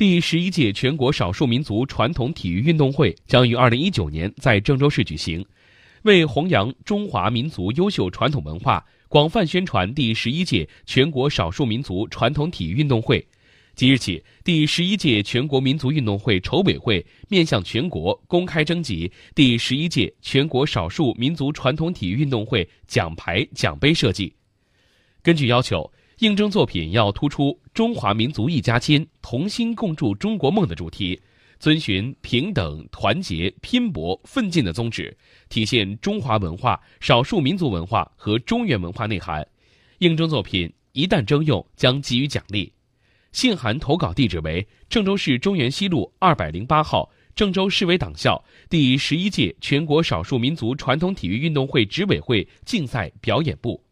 第十一届全国少数民族传统体育运动会将于二零一九年在郑州市举行。为弘扬中华民族优秀传统文化，广泛宣传第十一届全国少数民族传统体育运动会，即日起，第十一届全国民族运动会筹委会面向全国公开征集第十一届全国少数民族传统体育运动会奖牌奖杯设计。根据要求。应征作品要突出中华民族一家亲、同心共筑中国梦的主题，遵循平等、团结、拼搏、奋进的宗旨，体现中华文化、少数民族文化和中原文化内涵。应征作品一旦征用，将给予奖励。信函投稿地址为郑州市中原西路二百零八号郑州市委党校第十一届全国少数民族传统体育运动会执委会竞赛表演部。